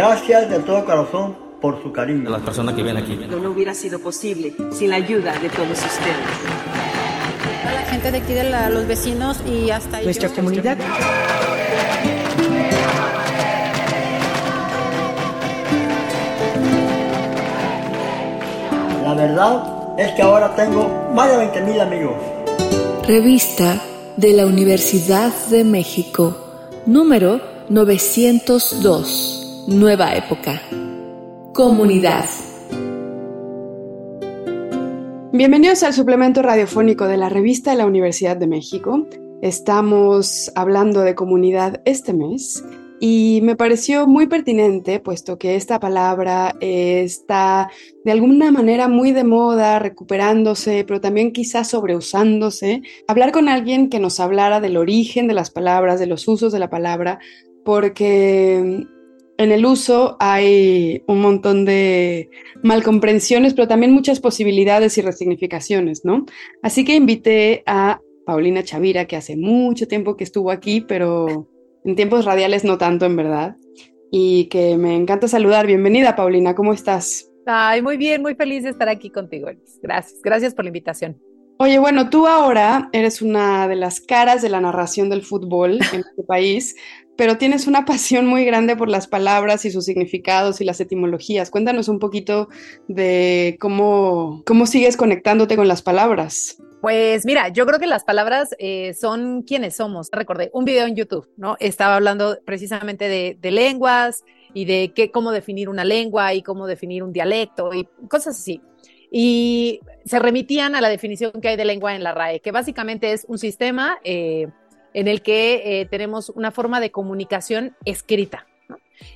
Gracias de todo corazón por su cariño. A las personas que vienen aquí. No, no hubiera sido posible sin la ayuda de todos ustedes. A la gente de aquí, de la, los vecinos y hasta Nuestra ellos. comunidad. La verdad es que ahora tengo más de 20 mil amigos. Revista de la Universidad de México, número 902, Nueva Época. Comunidad. Bienvenidos al suplemento radiofónico de la revista de la Universidad de México. Estamos hablando de comunidad este mes y me pareció muy pertinente, puesto que esta palabra está de alguna manera muy de moda, recuperándose, pero también quizás sobreusándose. Hablar con alguien que nos hablara del origen de las palabras, de los usos de la palabra, porque en el uso hay un montón de malcomprensiones, pero también muchas posibilidades y resignificaciones, ¿no? Así que invité a Paulina Chavira, que hace mucho tiempo que estuvo aquí, pero en tiempos radiales no tanto, en verdad, y que me encanta saludar. Bienvenida, Paulina, ¿cómo estás? Ay, muy bien, muy feliz de estar aquí contigo. Gracias, gracias por la invitación. Oye, bueno, tú ahora eres una de las caras de la narración del fútbol en este país, pero tienes una pasión muy grande por las palabras y sus significados y las etimologías. Cuéntanos un poquito de cómo, cómo sigues conectándote con las palabras. Pues mira, yo creo que las palabras eh, son quienes somos. Recordé un video en YouTube, ¿no? Estaba hablando precisamente de, de lenguas y de qué, cómo definir una lengua y cómo definir un dialecto y cosas así. Y se remitían a la definición que hay de lengua en la RAE, que básicamente es un sistema eh, en el que eh, tenemos una forma de comunicación escrita.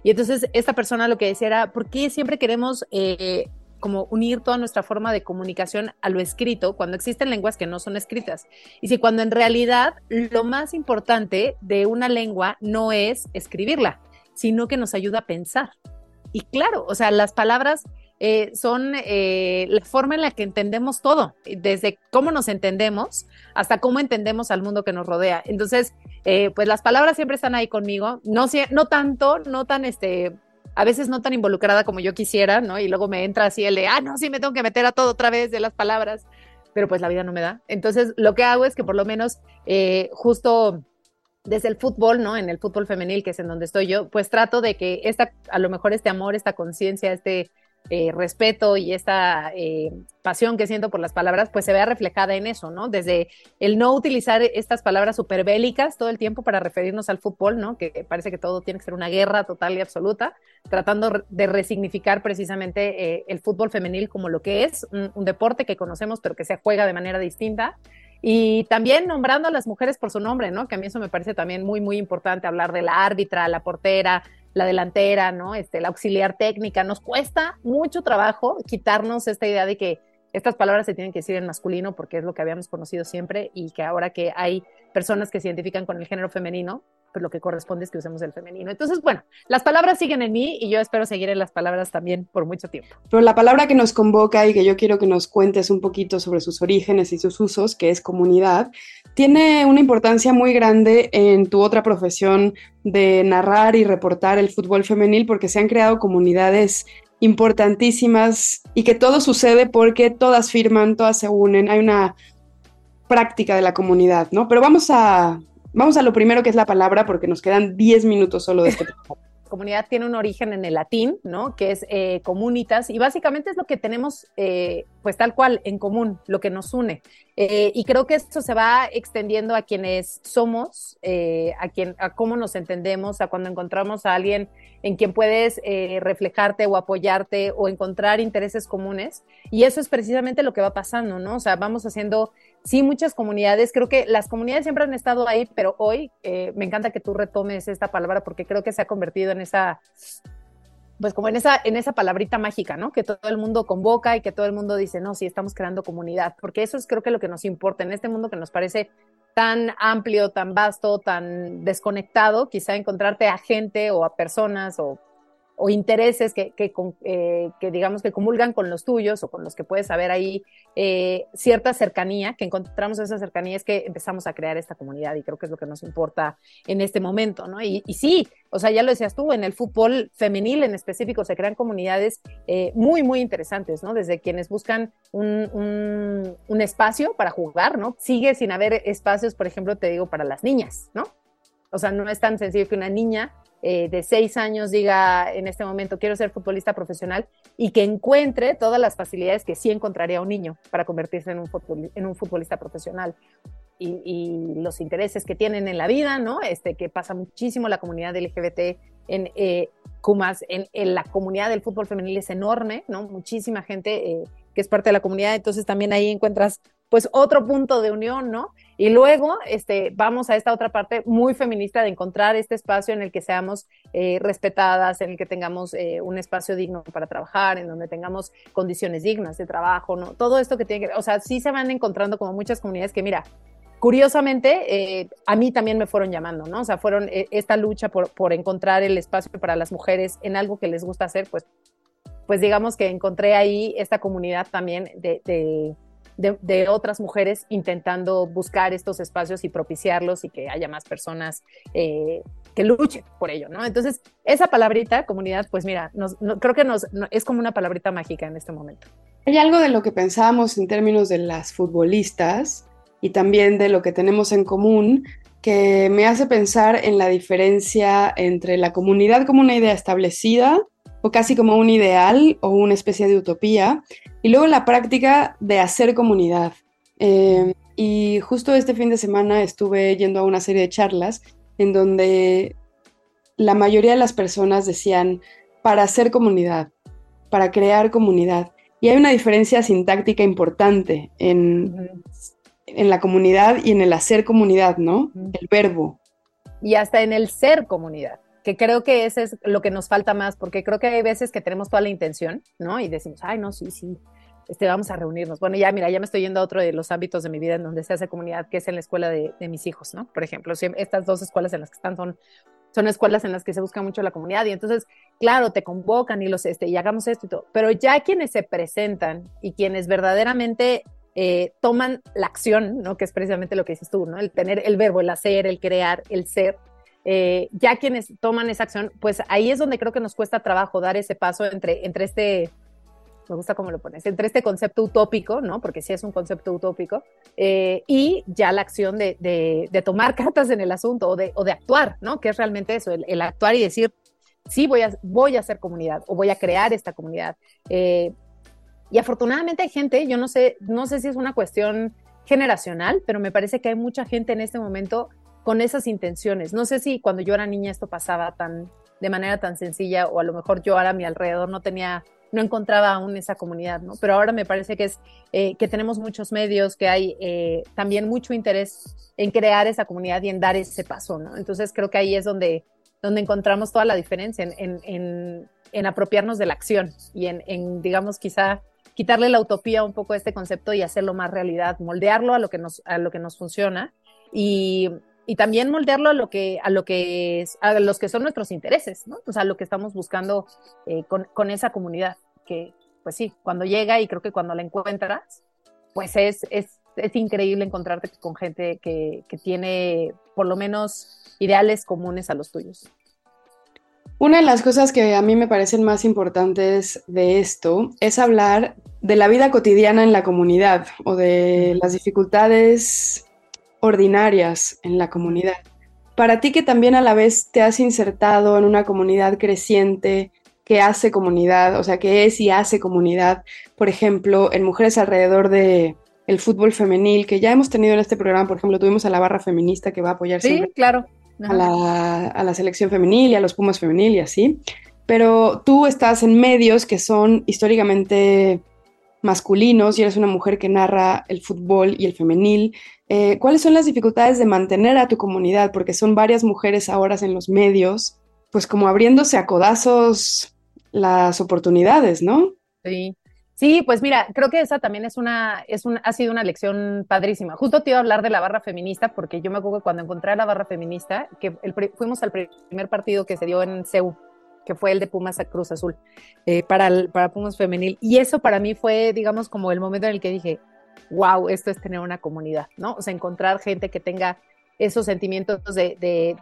Y entonces esta persona lo que decía era, ¿por qué siempre queremos eh, como unir toda nuestra forma de comunicación a lo escrito cuando existen lenguas que no son escritas? Y si cuando en realidad lo más importante de una lengua no es escribirla, sino que nos ayuda a pensar. Y claro, o sea, las palabras eh, son eh, la forma en la que entendemos todo, desde cómo nos entendemos hasta cómo entendemos al mundo que nos rodea. Entonces, eh, pues las palabras siempre están ahí conmigo, no, no tanto, no tan este, a veces no tan involucrada como yo quisiera, ¿no? Y luego me entra así el de, ah, no, sí, me tengo que meter a todo otra vez de las palabras, pero pues la vida no me da. Entonces, lo que hago es que por lo menos justo desde el fútbol, ¿no? En el fútbol femenil, que es en donde estoy yo, pues trato de que esta, a lo mejor este amor, esta conciencia, este eh, respeto y esta eh, pasión que siento por las palabras, pues se vea reflejada en eso, ¿no? Desde el no utilizar estas palabras superbélicas todo el tiempo para referirnos al fútbol, ¿no? Que parece que todo tiene que ser una guerra total y absoluta, tratando de resignificar precisamente eh, el fútbol femenil como lo que es, un, un deporte que conocemos pero que se juega de manera distinta. Y también nombrando a las mujeres por su nombre, ¿no? Que a mí eso me parece también muy, muy importante hablar de la árbitra, la portera, la delantera, ¿no? Este, la auxiliar técnica. Nos cuesta mucho trabajo quitarnos esta idea de que estas palabras se tienen que decir en masculino porque es lo que habíamos conocido siempre y que ahora que hay personas que se identifican con el género femenino, pues lo que corresponde es que usemos el femenino. Entonces, bueno, las palabras siguen en mí y yo espero seguir en las palabras también por mucho tiempo. Pero la palabra que nos convoca y que yo quiero que nos cuentes un poquito sobre sus orígenes y sus usos, que es comunidad, tiene una importancia muy grande en tu otra profesión de narrar y reportar el fútbol femenil porque se han creado comunidades importantísimas y que todo sucede porque todas firman, todas se unen, hay una práctica de la comunidad, ¿no? Pero vamos a, vamos a lo primero que es la palabra porque nos quedan 10 minutos solo de este comunidad tiene un origen en el latín, ¿no? Que es eh, comunitas y básicamente es lo que tenemos, eh, pues tal cual, en común, lo que nos une. Eh, y creo que esto se va extendiendo a quienes somos, eh, a, quien, a cómo nos entendemos, a cuando encontramos a alguien en quien puedes reflejarte o apoyarte o encontrar intereses comunes. Y eso es precisamente lo que va pasando, ¿no? O sea, vamos haciendo sí, muchas comunidades, creo que las comunidades siempre han estado ahí, pero hoy eh, me encanta que tú retomes esta palabra porque creo que se ha convertido en esa, pues como en esa, en esa palabrita mágica, ¿no? Que todo el mundo convoca y que todo el mundo dice, no, sí, estamos creando comunidad, porque eso es creo que lo que nos importa en este mundo que nos parece tan amplio, tan vasto, tan desconectado, quizá encontrarte a gente o a personas o o intereses que, que, eh, que, digamos que comulgan con los tuyos o con los que puedes saber ahí eh, cierta cercanía, que encontramos esa cercanía es que empezamos a crear esta comunidad y creo que es lo que nos importa en este momento, ¿no? Y, y sí, o sea, ya lo decías tú, en el fútbol femenil en específico se crean comunidades eh, muy, muy interesantes, ¿no? Desde quienes buscan un, un, un espacio para jugar, ¿no? Sigue sin haber espacios, por ejemplo, te digo, para las niñas, ¿no? O sea, no es tan sencillo que una niña eh, de seis años diga en este momento quiero ser futbolista profesional y que encuentre todas las facilidades que sí encontraría un niño para convertirse en un, futbolista profesional. Y, los intereses que tienen en la vida, ¿no? Este, que pasa muchísimo la comunidad LGBT en eh, en, en, la comunidad del fútbol femenil es enorme, ¿no? Muchísima gente eh, que es parte de la comunidad, entonces también ahí encuentras pues otro punto de unión, ¿no? Y luego este, vamos a esta otra parte muy feminista de encontrar este espacio en el que seamos eh, respetadas, en el que tengamos eh, un espacio digno para trabajar, en donde tengamos condiciones dignas de trabajo, ¿no? Todo esto que tiene que, o sea, sí se van encontrando como muchas comunidades que, mira, curiosamente, eh, a mí también me fueron llamando, ¿no? O sea, fueron esta lucha por, por encontrar el espacio para las mujeres en algo que les gusta hacer, pues, pues digamos que encontré ahí esta comunidad también de de, otras mujeres intentando buscar estos espacios y propiciarlos y que haya más personas eh, que luchen por ello, ¿no? Entonces, esa palabrita, comunidad, pues mira, creo que es como una palabrita mágica en este momento. Hay algo de lo que pensábamos en términos de las futbolistas y también de lo que tenemos en común que me hace pensar en la diferencia entre la comunidad como una idea establecida o casi como un ideal o una especie de utopía, y luego la práctica de hacer comunidad. Em, y justo este fin de semana estuve yendo a una serie de charlas en donde la mayoría de las personas decían para hacer comunidad, para crear comunidad. Y hay una diferencia sintáctica importante en, en la comunidad y en el hacer comunidad, ¿no? El verbo. Y hasta en el ser comunidad que creo que ese es lo que nos falta más, porque creo que hay veces que tenemos toda la intención, ¿no? Y decimos, ay, no, sí, sí, este, vamos a reunirnos. Bueno, ya, mira, ya me estoy yendo a otro de los ámbitos de mi vida en donde se hace comunidad, que es en la escuela de, mis hijos, ¿no? Por ejemplo, estas dos escuelas en las que están son, son escuelas en las que se busca mucho la comunidad y entonces, claro, te convocan y los, este, y hagamos esto y todo, pero ya quienes se presentan y quienes verdaderamente eh, toman la acción, ¿no? Que es precisamente lo que dices tú, ¿no? El tener el verbo, el hacer, el crear, el ser, eh, ya quienes toman esa acción, pues ahí es donde creo que nos cuesta trabajo dar ese paso entre, entre este, me gusta cómo lo pones, entre este concepto utópico, ¿no? Porque sí es un concepto utópico, eh, y ya la acción de, de, tomar cartas en el asunto o de, o de actuar, ¿no? Que es realmente eso, el, actuar y decir, sí, voy a, voy a hacer comunidad o voy a crear esta comunidad. Eh, y afortunadamente hay gente, yo no sé, no sé si es una cuestión generacional, pero me parece que hay mucha gente en este momento con esas intenciones. No sé si cuando yo era niña esto pasaba tan de manera tan sencilla o a lo mejor yo ahora a mi alrededor no tenía no encontraba aún esa comunidad, ¿no? Pero ahora me parece que es eh, que tenemos muchos medios, que hay eh, también mucho interés en crear esa comunidad y en dar ese paso, ¿no? Entonces creo que ahí es donde, donde encontramos toda la diferencia, en, en, en, apropiarnos de la acción y en, digamos, quizá quitarle la utopía un poco a este concepto y hacerlo más realidad, moldearlo a lo que nos, a lo que nos funciona y, y también moldearlo a lo que a lo que es, a los que son nuestros intereses, ¿no? O sea, lo que estamos buscando eh, con, con, esa comunidad, que pues sí, cuando llega y creo que cuando la encuentras, pues es, es, es increíble encontrarte con gente que, que tiene por lo menos ideales comunes a los tuyos. Una de las cosas que a mí me parecen más importantes de esto es hablar de la vida cotidiana en la comunidad o de las dificultades ordinarias en la comunidad. Para ti que también a la vez te has insertado en una comunidad creciente que hace comunidad, o sea, que es y hace comunidad, por ejemplo, en mujeres alrededor de el fútbol femenil, que ya hemos tenido en este programa, por ejemplo, tuvimos a la barra feminista que va a apoyar sí, claro. a, la, a la selección femenil y a los Pumas femenil y así, pero tú estás en medios que son históricamente masculinos y eres una mujer que narra el fútbol y el femenil. Eh, ¿Cuáles son las dificultades de mantener a tu comunidad? Porque son varias mujeres ahora en los medios, pues como abriéndose a codazos las oportunidades, ¿no? Sí. Sí, pues mira, creo que esa también es una, es un, ha sido una lección padrísima. Justo te iba a hablar de la barra feminista, porque yo me acuerdo que cuando encontré a la barra feminista, que fuimos al primer partido que se dio en CEU, que fue el de Pumas a Cruz Azul, eh, para, para Pumas Femenil. Y eso para mí fue, digamos, como el momento en el que dije, wow, esto es tener una comunidad, ¿no? O sea, encontrar gente que tenga esos sentimientos de,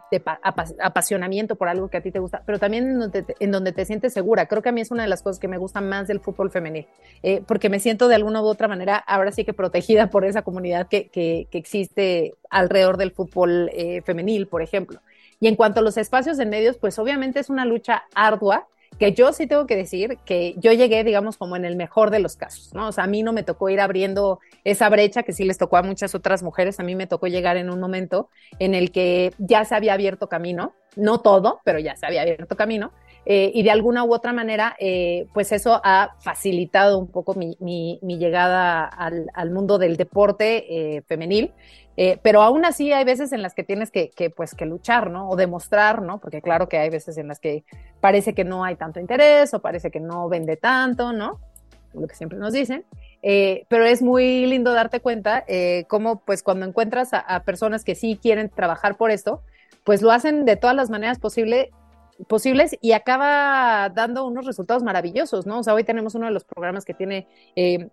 apasionamiento por algo que a ti te gusta, pero también en donde, te, sientes segura. Creo que a mí es una de las cosas que me gusta más del fútbol femenil, eh, porque me siento de alguna u otra manera ahora sí que protegida por esa comunidad que, existe alrededor del fútbol eh, femenil, por ejemplo. Y en cuanto a los espacios en medios, pues obviamente es una lucha ardua que yo sí tengo que decir que yo llegué, digamos, como en el mejor de los casos, ¿no? O sea, a mí no me tocó ir abriendo esa brecha que sí les tocó a muchas otras mujeres, a mí me tocó llegar en un momento en el que ya se había abierto camino, no todo, pero ya se había abierto camino, eh, y de alguna u otra manera, eh, pues eso ha facilitado un poco mi, llegada al, mundo del deporte eh, femenil. Pero aún así hay veces en las que tienes que, pues, que luchar, ¿no? O demostrar, ¿no? Porque claro que hay veces en las que parece que no hay tanto interés o parece que no vende tanto, ¿no? Lo que siempre nos dicen. pero es muy lindo darte cuenta cómo, pues, cuando encuentras a, a personas que sí quieren trabajar por esto, pues lo hacen de todas las maneras posibles posibles y acaba dando unos resultados maravillosos, ¿no? O sea, hoy tenemos uno de los programas que tiene eh,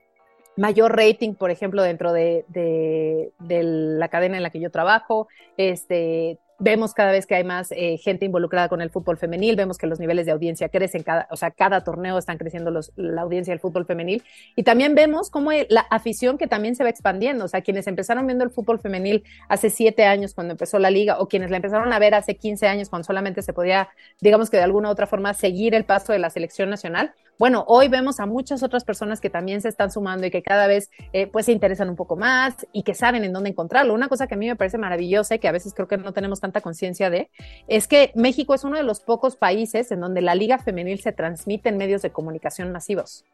mayor rating, por ejemplo, dentro de, de, la cadena en la que yo trabajo. Este, vemos cada vez que hay más eh, gente involucrada con el fútbol femenil, vemos que los niveles de audiencia crecen, cada, o sea, cada torneo están creciendo la audiencia del fútbol femenil y también vemos cómo la afición que también se va expandiendo, o sea, quienes empezaron viendo el fútbol femenil hace siete años cuando empezó la liga o quienes la empezaron a ver hace 15 años cuando solamente se podía, digamos que de alguna u otra forma, seguir el paso de la selección nacional, bueno, hoy vemos a muchas otras personas que también se están sumando y que cada vez eh, pues se interesan un poco más y que saben en dónde encontrarlo. Una cosa que a mí me parece maravillosa y que a veces creo que no tenemos tanta conciencia de, es que México es uno de los pocos países en donde la liga femenil se transmite en medios de comunicación masivos.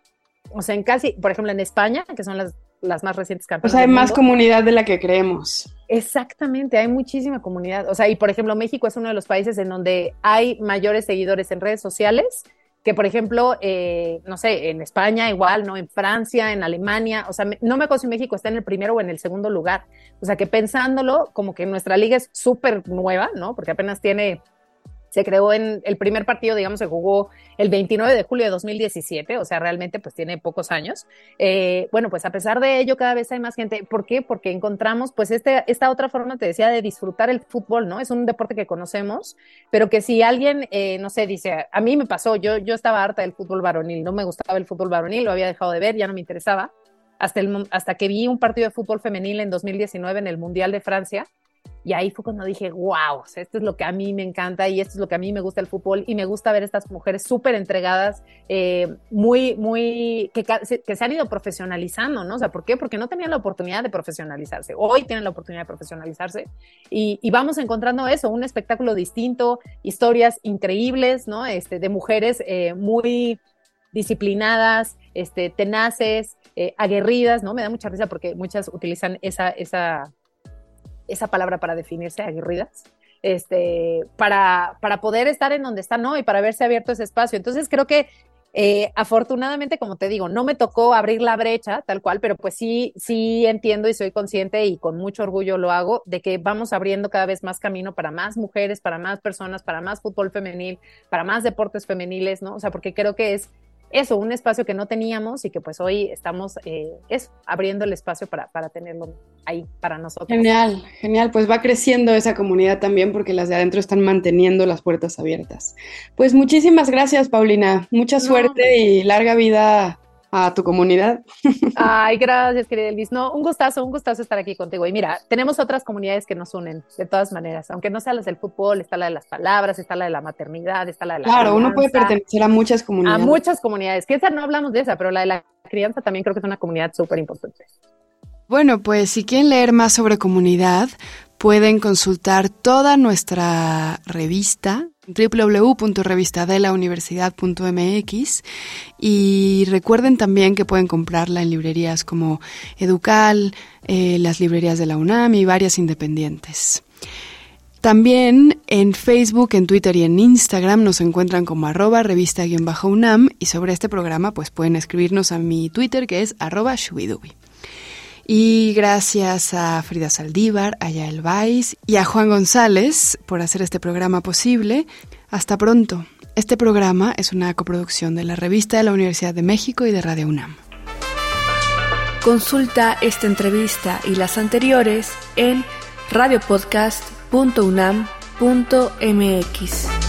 O sea, en casi, por ejemplo, en España, que son las, las más recientes campeonas. O sea, hay más comunidad de la que creemos. Exactamente, hay muchísima comunidad. O sea, y por ejemplo, México es uno de los países en donde hay mayores seguidores en redes sociales que por ejemplo, eh, no sé, en España igual, ¿no? En Francia, en Alemania, o sea, no me acuerdo si México está en el primero o en el segundo lugar. O sea, que pensándolo, como que nuestra liga es súper nueva, ¿no? Porque apenas tiene se creó en el primer partido, digamos, se jugó el 29 de julio de 2017, o sea, realmente pues tiene pocos años. Eh, bueno, pues a pesar de ello, cada vez hay más gente. ¿Por qué? Porque encontramos pues este, esta otra forma, te decía, de disfrutar el fútbol, ¿no? Es un deporte que conocemos, pero que si alguien, eh, no sé, dice, a mí me pasó, yo, yo estaba harta del fútbol varonil, no me gustaba el fútbol varonil, lo había dejado de ver, ya no me interesaba. Hasta, hasta que vi un partido de fútbol femenil en 2019 en el Mundial de Francia, y ahí fue cuando dije, wow, esto es lo que a mí me encanta y esto es lo que a mí me gusta el fútbol y me gusta ver estas mujeres súper entregadas, eh, muy, muy, que, se han ido profesionalizando, ¿no? O sea, ¿por qué? Porque no tenían la oportunidad de profesionalizarse. Hoy tienen la oportunidad de profesionalizarse y, y vamos encontrando eso, un espectáculo distinto, historias increíbles, ¿no? Este, de mujeres eh, muy disciplinadas, este, tenaces, eh, aguerridas, ¿no? Me da mucha risa porque muchas utilizan esa, esa esa palabra para definirse, aguerridas, este, para, para poder estar en donde están ¿no? Y para verse abierto ese espacio. Entonces creo que eh, afortunadamente, como te digo, no me tocó abrir la brecha tal cual, pero pues sí, sí entiendo y soy consciente y con mucho orgullo lo hago de que vamos abriendo cada vez más camino para más mujeres, para más personas, para más fútbol femenil, para más deportes femeniles, ¿no? O sea, porque creo que es eso, un espacio que no teníamos y que pues hoy estamos eh, abriendo el espacio para, para, tenerlo ahí para nosotros. Genial, genial, pues va creciendo esa comunidad también porque las de adentro están manteniendo las puertas abiertas. Pues muchísimas gracias, Paulina, mucha suerte y larga vida a tu comunidad. Ay, gracias, querida Elvis. No, un gustazo, un gustazo estar aquí contigo. Y mira, tenemos otras comunidades que nos unen, de todas maneras. Aunque no sea las del fútbol, está la de las palabras, está la de la maternidad, está la de la Claro, uno puede pertenecer a muchas comunidades. A muchas comunidades. Que esa no hablamos de esa, pero la de la crianza también creo que es una comunidad súper importante. Bueno, pues si quieren leer más sobre comunidad, pueden consultar toda nuestra revista www.revistadelauniversidad.mx y recuerden también que pueden comprarla en librerías como Educal, eh, las librerías de la UNAM y varias independientes. También en Facebook, en Twitter y en Instagram nos encuentran como arroba revista-unam y sobre este programa pues pueden escribirnos a mi Twitter que es arroba shubidubi. Y gracias a Frida Saldívar, a Yael Vais y a Juan González por hacer este programa posible. Hasta pronto. Este programa es una coproducción de la Revista de la Universidad de México y de Radio UNAM. Consulta esta entrevista y las anteriores en radiopodcast.unam.mx.